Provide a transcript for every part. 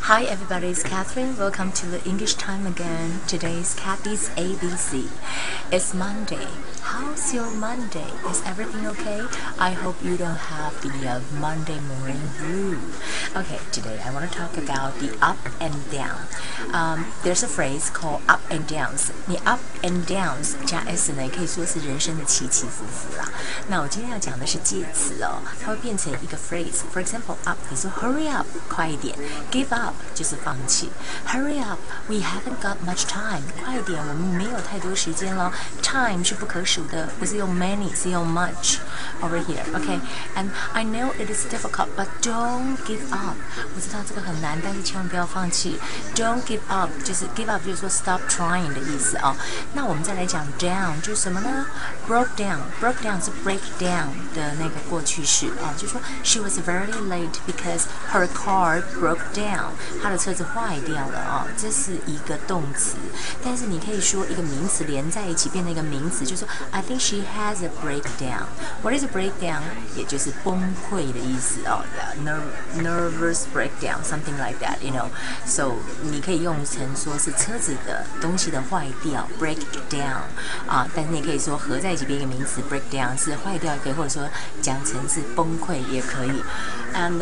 Hi everybody, it's Catherine. Welcome to the English time again. Today's Kathy's ABC. It's Monday. How's your Monday? Is everything okay? I hope you don't have the uh, Monday morning blue. Okay, today I want to talk about the up and down. Um, there's a phrase called up and downs. 你 up and downs 加 s 呢，也可以说是人生的起起伏伏啦。那我今天要讲的是介词哦，它会变成一个 phrase。For example, up 你说 hurry up 快一点，give up 就是放弃，hurry up we haven't got much time 快一点，我们没有太多时间了。Time 是不可数的，不是用 many，是用 much over here。OK，and I know it is difficult, but don't give up。我知道这个很难，但是千万不要放弃。Don't give up 就是 give up 就是说 stop trying 的意思啊。那我们再来讲 down 就是什么呢？Broke down，broke down 是 break down 的那个过去式啊，就说 she was very late because her car broke down。 他的车子坏掉了啊，这是一个动词。但是你可以说一个名词连在一起变成一个名词，就说 I think she has a breakdown。What is a breakdown？也就是崩溃的意思哦，nervous breakdown，something like that，you know。So 你可以用成说是车子的东西的坏掉，break down 啊。但是你可以说合在一起变一个名词，breakdown 是坏掉也可以，或者说讲成是崩溃也可以。And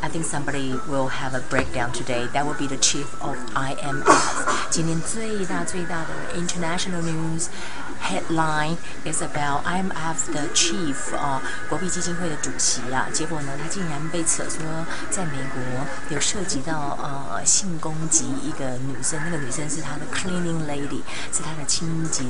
I think somebody will have a breakdown today. That will be the chief of IMF. 今天最大最大的 international news headline is about IMF 的 chief 啊，国币基金会的主席啊，结果呢，他竟然被扯说在美国有涉及到呃性攻击一个女生，那个女生是他的 cleaning lady，是他的清洁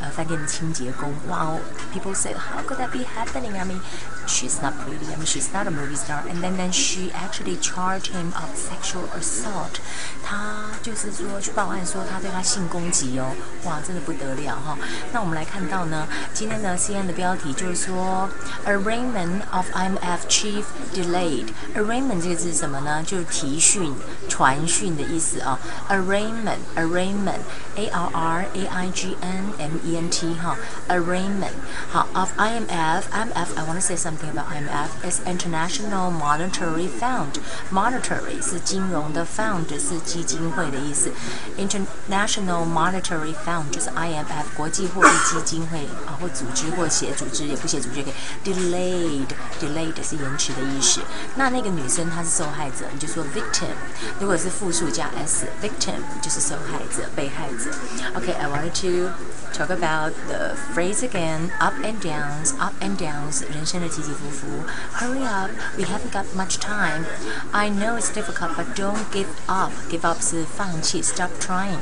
呃饭店的清洁工。Wow, people say how could that be happening? I mean, she's not pretty. I mean, she's not a movie star. And then then she actually charged him of sexual assault. 他就是说去报案说他对他性攻击哦，哇，真的不得了哈。那我们来看到呢，今天的 CNN 的标题就是说，arraignment of IMF chief delayed。arraignment 这个字是什么呢？就是提讯、传讯的意思啊。arraignment，arraignment，A R R A I G N M E N T 哈，arraignment 好 of IMF。IMF，I want to say something about IMF is International Monetary Fund。Monetary 是金 融的，Fund 是基金会的意思。International Monetary Fund 就是 IMF 国际。货币基金会啊，或组织或写组织，也不写组织可以。Delayed，delayed 是延迟的意思。那那个女生她是受害者，你就说 victim。如果是复数加 s，victim 就是受害者、被害者。Okay，I wanted to talk about the phrase again. Up and downs, up and downs，人生的起起伏伏。Hurry up，we haven't got much time. I know it's difficult, but don't give up. Give up 是放弃，stop trying.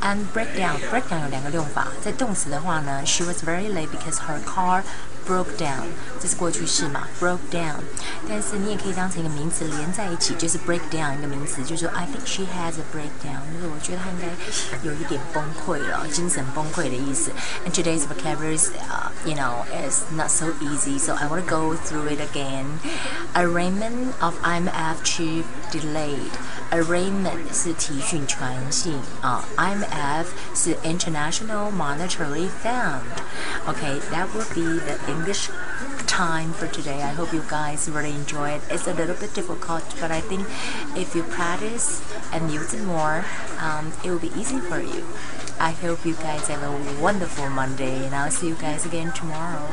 And break down, break down 有两个用法，在动词的话呢，she was very late because her car broke down，这是过去式嘛，broke down。 但是你也可以当成一个名词连在一起，就是 break down 一个名词，就是说 I think she has a breakdown，就是我觉得她应该有一点崩溃了，精神崩溃的意思。And today's vocabulary is, uh, you know, is not so easy, so I want to go through it again. Arraignment of IMF chief delayed. Arraignment 是提讯传信啊，IMF 是 International Monetary Fund。Okay, that will be the English time for today. I hope you guys really enjoy it. It's a little bit difficult, but I think if you practice and use it more, um, it will be easy for you. I hope you guys have a wonderful Monday, and I'll see you guys again tomorrow.